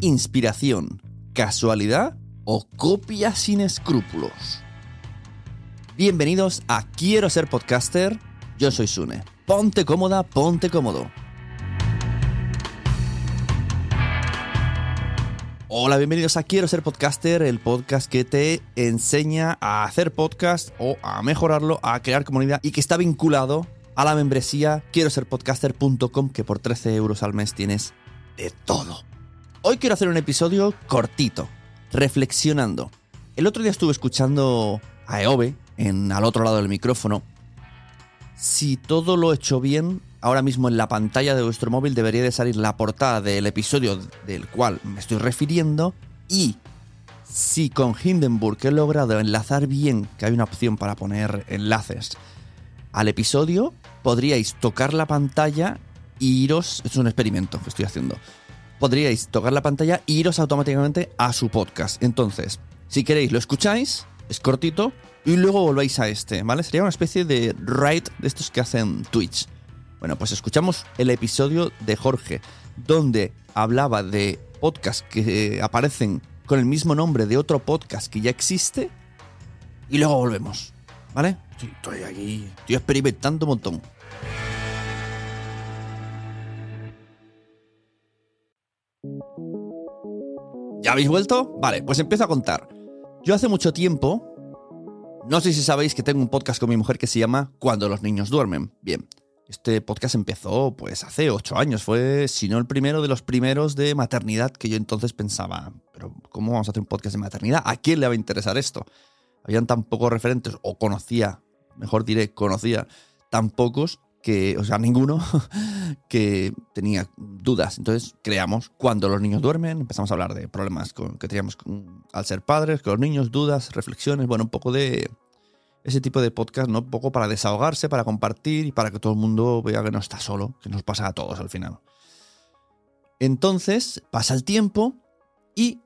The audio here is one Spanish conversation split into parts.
Inspiración, casualidad o copia sin escrúpulos. Bienvenidos a Quiero ser podcaster. Yo soy Sune. Ponte cómoda, ponte cómodo. Hola, bienvenidos a Quiero ser podcaster, el podcast que te enseña a hacer podcast o a mejorarlo, a crear comunidad y que está vinculado a la membresía quiero ser podcaster.com que por 13 euros al mes tienes de todo. Hoy quiero hacer un episodio cortito, reflexionando. El otro día estuve escuchando a Eove en al otro lado del micrófono. Si todo lo he hecho bien, ahora mismo en la pantalla de vuestro móvil debería de salir la portada del episodio del cual me estoy refiriendo y si con Hindenburg he logrado enlazar bien, que hay una opción para poner enlaces al episodio, podríais tocar la pantalla e iros, es un experimento que estoy haciendo, podríais tocar la pantalla e iros automáticamente a su podcast. Entonces, si queréis, lo escucháis, es cortito, y luego volvéis a este, ¿vale? Sería una especie de ride de estos que hacen Twitch. Bueno, pues escuchamos el episodio de Jorge, donde hablaba de podcasts que aparecen con el mismo nombre de otro podcast que ya existe, y luego volvemos, ¿vale? Estoy aquí, estoy experimentando un montón. ¿Ya habéis vuelto? Vale, pues empiezo a contar. Yo hace mucho tiempo, no sé si sabéis que tengo un podcast con mi mujer que se llama Cuando los niños duermen. Bien, este podcast empezó pues hace ocho años, fue si no el primero de los primeros de maternidad que yo entonces pensaba, pero ¿cómo vamos a hacer un podcast de maternidad? ¿A quién le va a interesar esto? Habían tan pocos referentes, o conocía, mejor diré, conocía tan pocos que, o sea, ninguno, que tenía dudas. Entonces creamos Cuando los niños duermen, empezamos a hablar de problemas que teníamos al ser padres, con los niños, dudas, reflexiones, bueno, un poco de ese tipo de podcast, ¿no? Un poco para desahogarse, para compartir y para que todo el mundo vea que no está solo, que nos pasa a todos al final. Entonces, pasa el tiempo y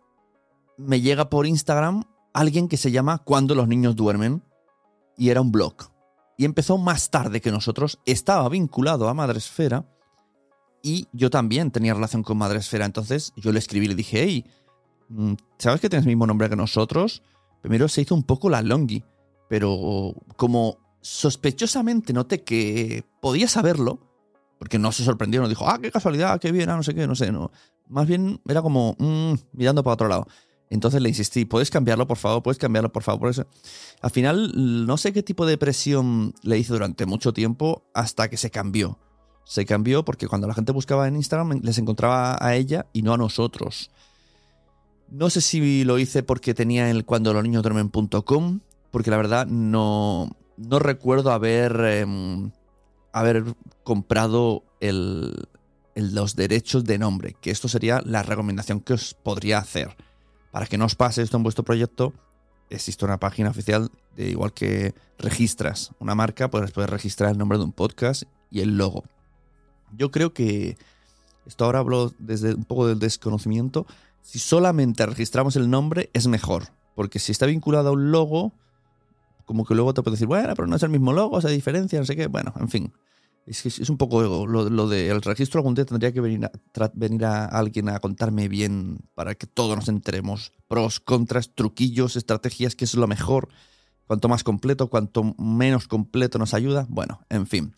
me llega por Instagram alguien que se llama Cuando los niños duermen y era un blog y empezó más tarde que nosotros, estaba vinculado a Madresfera y yo también tenía relación con Madresfera. Entonces yo le escribí y le dije, hey, mm, ¿sabes que tienes el mismo nombre que nosotros? Primero se hizo un poco la longi, pero como sospechosamente noté que podía saberlo, porque no se sorprendió, no dijo, ah, qué casualidad, qué bien, ah, no sé qué, no sé, no. Más bien era como mm, mirando para otro lado. Entonces le insistí, ¿puedes cambiarlo, por favor? ¿Puedes cambiarlo, por favor? Por eso. Al final, no sé qué tipo de presión le hice durante mucho tiempo hasta que se cambió. Se cambió porque cuando la gente buscaba en Instagram les encontraba a ella y no a nosotros. No sé si lo hice porque tenía el cuando los niños duermen.com, porque la verdad no, no recuerdo haber, em, haber comprado el, los derechos de nombre, que esto sería la recomendación que os podría hacer para que no os pase esto en vuestro proyecto, existe una página oficial de igual que registras una marca, pues puedes registrar el nombre de un podcast y el logo. Yo creo que, esto ahora hablo desde un poco del desconocimiento, si solamente registramos el nombre es mejor, porque si está vinculado a un logo, como que luego te puede decir, bueno, pero no es el mismo logo, se diferencia, no sé qué, bueno, en fin. Es, un poco lo, lo del registro algún día tendría que venir, a, venir a alguien a contarme bien para que todos nos enteremos. Pros, contras, truquillos, estrategias, qué es lo mejor. Cuanto más completo, cuanto menos completo nos ayuda. Bueno, en fin.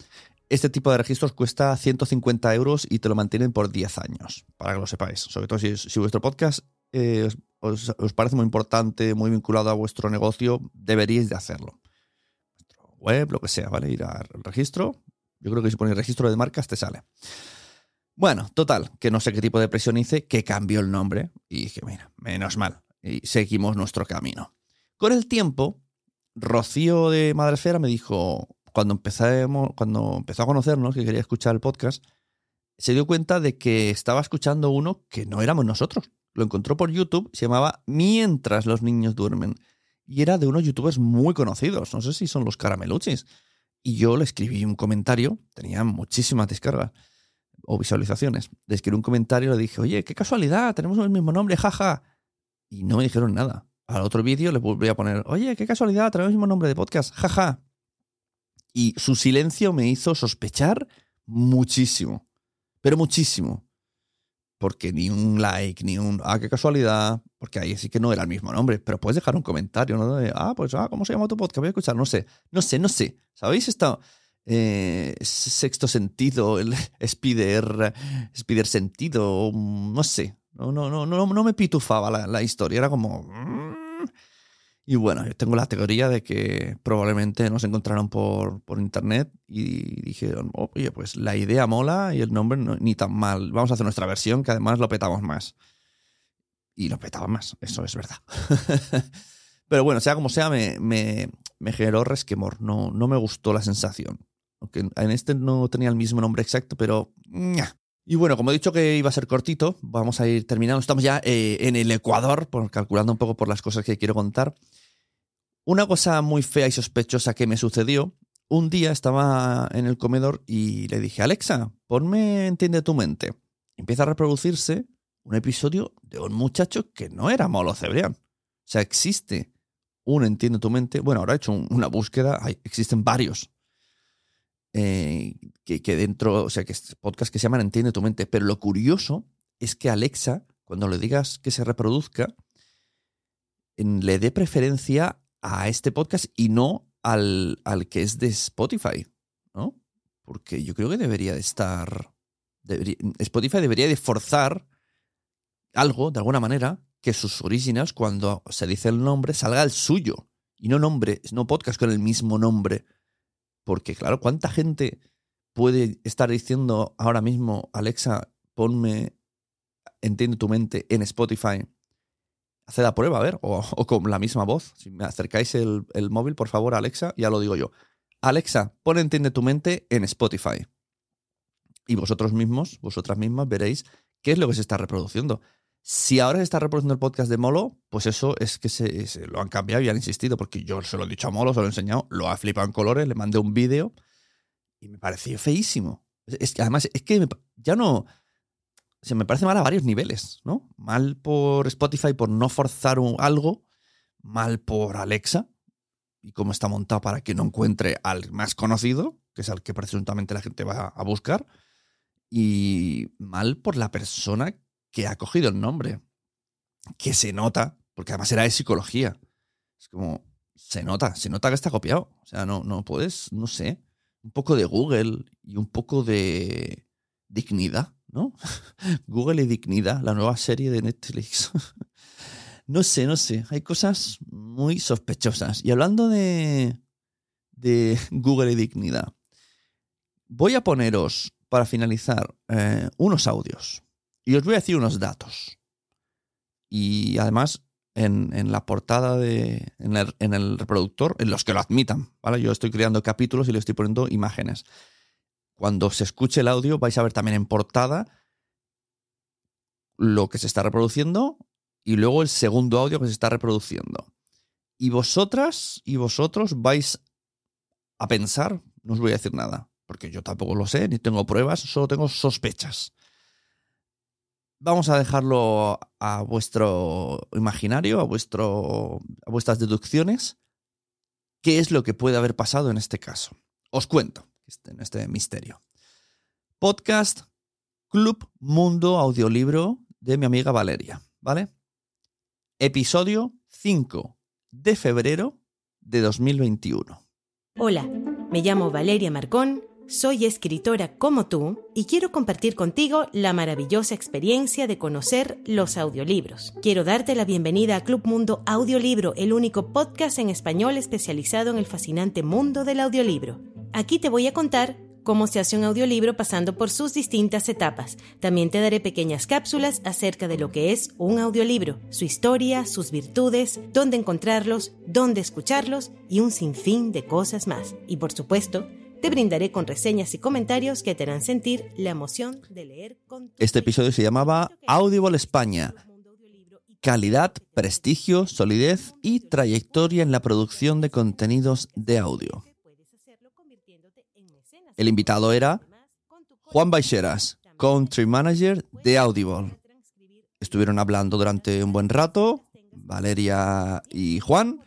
Este tipo de registros cuesta 150 euros y te lo mantienen por 10 años, para que lo sepáis. Sobre todo si, si vuestro podcast eh, os, os, parece muy importante, muy vinculado a vuestro negocio, deberíais de hacerlo. Web, lo que sea, ¿vale? Ir al registro, yo creo que si pones registro de marcas te sale. Bueno, total, que no sé qué tipo de presión hice, que cambió el nombre y dije, mira, menos mal. Y seguimos nuestro camino. Con el tiempo, Rocío de Madresfera me dijo, cuando, empezamos, cuando empezó a conocernos, que quería escuchar el podcast, se dio cuenta de que estaba escuchando uno que no éramos nosotros. Lo encontró por YouTube, se llamaba Mientras los niños duermen. Y era de unos youtubers muy conocidos. No sé si son los carameluchis. Y yo le escribí un comentario, tenía muchísimas descargas o visualizaciones. Le escribí un comentario y le dije, oye, qué casualidad, tenemos el mismo nombre, jaja. Y no me dijeron nada. Al otro vídeo le volví a poner, oye, qué casualidad, tenemos el mismo nombre de podcast, jaja. Y su silencio me hizo sospechar muchísimo, pero muchísimo porque ni un like, ni un, ah, qué casualidad, porque ahí sí que no era el mismo nombre, pero puedes dejar un comentario, ¿no? De, ah, pues, ah, ¿cómo se llama tu podcast? Voy a escuchar, no sé, no sé, no sé. ¿Sabéis esta eh, sexto sentido, el spider, spider sentido? No sé, no, no, no, no, no me pitufaba la, la historia, era como... Y bueno, yo tengo la teoría de que probablemente nos encontraron por, por internet y dijeron, oye, pues la idea mola y el nombre no, ni tan mal. Vamos a hacer nuestra versión que además lo petamos más. Y lo petaba más, eso es verdad. pero bueno, sea como sea, me, me, me, generó resquemor. No, no me gustó la sensación. Aunque en este no tenía el mismo nombre exacto, pero... Y bueno, como he dicho que iba a ser cortito, vamos a ir terminando. Estamos ya eh, en el Ecuador, calculando un poco por las cosas que quiero contar. Una cosa muy fea y sospechosa que me sucedió, un día estaba en el comedor y le dije, Alexa, ponme Entiende tu mente. Empieza a reproducirse un episodio de un muchacho que no era Molo Cebrián. O sea, existe un Entiende tu mente. Bueno, ahora he hecho una búsqueda, hay, existen varios. Eh, que, dentro, o sea, que es podcast que se llaman Entiende tu mente. Pero lo curioso es que Alexa, cuando le digas que se reproduzca, le dé preferencia a este podcast y no al, al que es de Spotify, ¿no? Porque yo creo que debería de estar... Spotify debería de forzar algo, de alguna manera, que sus originals, cuando se dice el nombre, salga el suyo. Y no nombre, no podcast con el mismo nombre. Porque, claro, ¿cuánta gente puede estar diciendo ahora mismo, Alexa, ponme Entiende tu mente en Spotify Haced la prueba, a ver, o, con la misma voz. Si me acercáis el, móvil, por favor, Alexa, ya lo digo yo. Alexa, pon Entiende tu mente en Spotify. Y vosotros mismos, vosotras mismas, veréis qué es lo que se está reproduciendo. Si ahora se está reproduciendo el podcast de Molo, pues eso es que se, lo han cambiado y han insistido, porque yo se lo he dicho a Molo, se lo he enseñado, lo ha flipado en colores, le mandé un vídeo y me pareció feísimo. Es que además, es que ya no se me parece mal a varios niveles, ¿no? Mal por Spotify por no forzar algo, mal por Alexa y cómo está montado para que no encuentre al más conocido, que es al que presuntamente la gente va a buscar, y mal por la persona que ha cogido el nombre, que se nota, porque además era de psicología. Es como, se nota, se nota que está copiado. O sea, no, no puedes, no sé, un poco de Google y un poco de dignidad ¿no? Google y Dignidad, la nueva serie de Netflix. no sé, no sé, hay cosas muy sospechosas. Y hablando de, de Google y Dignidad, voy a poneros, para finalizar, eh, unos audios. Y os voy a decir unos datos. Y además, en, en la portada de. En el, en el, reproductor, en los que lo admitan. ¿vale? Yo estoy creando capítulos y le estoy poniendo imágenes. Cuando se escuche el audio vais a ver también en portada lo que se está reproduciendo y luego el segundo audio que se está reproduciendo. Y vosotras y vosotros vais a pensar, no os voy a decir nada, porque yo tampoco lo sé, ni tengo pruebas, solo tengo sospechas. Vamos a dejarlo a vuestro imaginario, a, vuestro, a vuestras deducciones. ¿Qué es lo que puede haber pasado en este caso? Os cuento este, en este misterio. Podcast Club Mundo Audiolibro de mi amiga Valeria, ¿vale? Episodio 5 de febrero de 2021. Hola, me llamo Valeria Marcón, soy escritora como tú y quiero compartir contigo la maravillosa experiencia de conocer los audiolibros. Quiero darte la bienvenida a Club Mundo Audiolibro, el único podcast en español especializado en el fascinante mundo del audiolibro. Aquí te voy a contar cómo se hace un audiolibro pasando por sus distintas etapas. También te daré pequeñas cápsulas acerca de lo que es un audiolibro, su historia, sus virtudes, dónde encontrarlos, dónde escucharlos y un sinfín de cosas más. Y por supuesto, te brindaré con reseñas y comentarios que te harán sentir la emoción de leer con Este episodio se llamaba Audible España. Calidad, prestigio, solidez y trayectoria en la producción de contenidos de audio. El invitado era Juan Baixeras, Country Manager de Audible. Estuvieron hablando durante un buen rato, Valeria y Juan.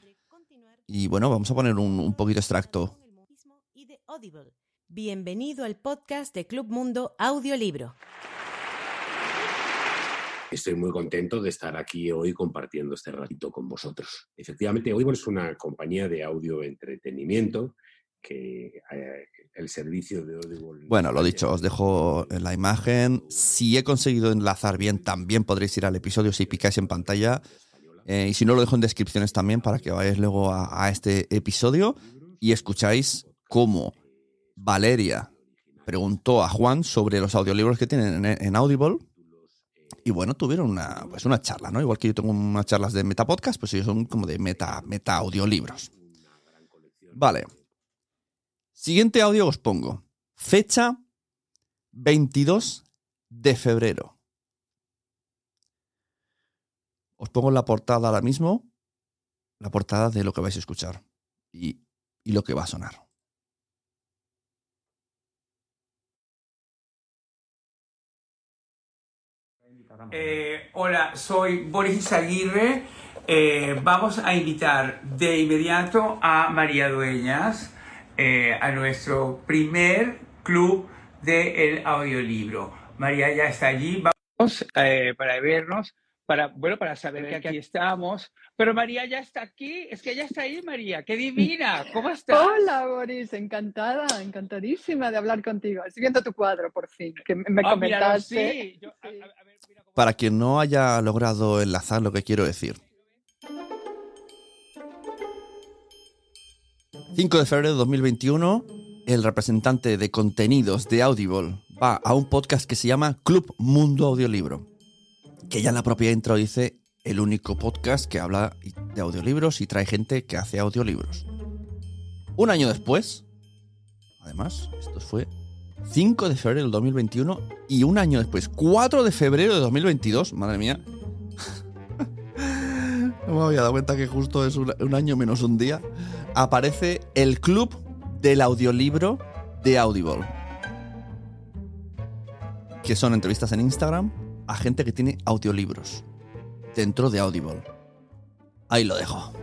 Y bueno, vamos a poner un, un poquito extracto. Bienvenido al podcast de Club Mundo Audiolibro. Estoy muy contento de estar aquí hoy compartiendo este ratito con vosotros. Efectivamente, Audible es una compañía de audio entretenimiento que eh, el servicio de Audible... Bueno, lo dicho, os dejo en la imagen. Si he conseguido enlazar bien, también podréis ir al episodio si picáis en pantalla. Eh, y si no, lo dejo en descripciones también para que vayáis luego a, a este episodio y escucháis cómo Valeria preguntó a Juan sobre los audiolibros que tienen en, Audible. Y bueno, tuvieron una, pues una charla, ¿no? Igual que yo tengo unas charlas de metapodcast, pues ellos son como de meta, meta audiolibros. Vale. Siguiente audio os pongo. Fecha 22 de febrero. Os pongo la portada ahora mismo. La portada de lo que vais a escuchar. Y, y lo que va a sonar. Eh, hola, soy Boris Aguirre. Eh, vamos a invitar de inmediato a María Dueñas eh, a nuestro primer club del audiolibro. María ya está allí. Vamos para vernos, para, bueno, para saber que aquí estamos. Pero María ya está aquí. Es que ella está ahí, María. ¡Qué divina! ¿Cómo estás? Hola, Boris, encantada, encantadísima de hablar contigo. Estoy viendo tu cuadro, por fin, que me míralo, comentaste. sí. Yo- a- a cómo- Para quien no haya logrado enlazar lo que quiero decir. 5 de febrero de 2021, el representante de contenidos de Audible va a un podcast que se llama Club Mundo Audiolibro, que ya en la propia intro dice el único podcast que habla de audiolibros y trae gente que hace audiolibros. Un año después, además, esto fue 5 de febrero del 2021 y un año después, 4 de febrero de 2022, madre mía. No me había dado cuenta que justo es un, un año menos un día. Aparece el club del audiolibro de Audible. Que son entrevistas en Instagram a gente que tiene audiolibros dentro de Audible. Ahí lo dejo.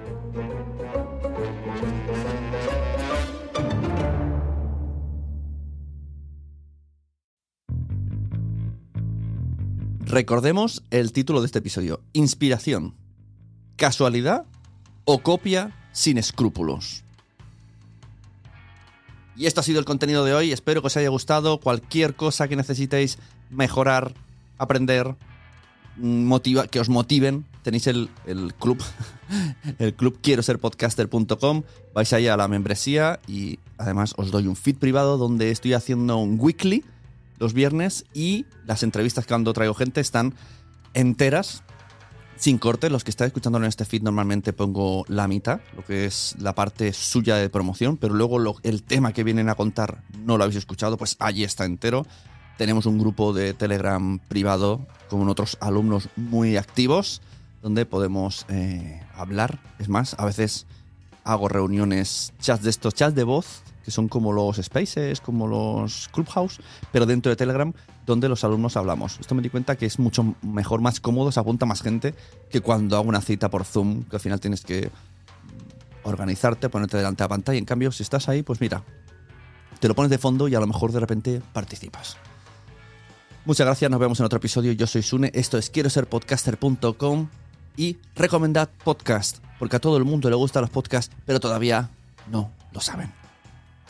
Recordemos el título de este episodio. Inspiración. ¿Casualidad o copia sin escrúpulos? Y esto ha sido el contenido de hoy. Espero que os haya gustado. Cualquier cosa que necesitéis mejorar, aprender, mm, motiva, que os motiven, tenéis el, el club, el club quiero ser podcaster.com. Vais ahí a la membresía y además os doy un feed privado donde estoy haciendo un weekly los viernes y las entrevistas que cuando traigo gente están enteras, sin corte. Los que estáis escuchando en este feed normalmente pongo la mitad, lo que es la parte suya de promoción, pero luego el tema que vienen a contar no lo habéis escuchado, pues allí está entero. Tenemos un grupo de Telegram privado con otros alumnos muy activos donde podemos eh, hablar. Es más, a veces hago reuniones, chats de estos, chats de voz que son como los Spaces, como los Clubhouse, pero dentro de Telegram, donde los alumnos hablamos. Esto me di cuenta que es mucho mejor, más cómodo, se apunta más gente que cuando hago una cita por Zoom, que al final tienes que organizarte, ponerte delante de la pantalla. En cambio, si estás ahí, pues mira, te lo pones de fondo y a lo mejor de repente participas. Muchas gracias, nos vemos en otro episodio. Yo soy Sune, esto es quiero ser podcaster.com y recomendad podcast, porque a todo el mundo le gustan los podcasts, pero todavía no lo saben.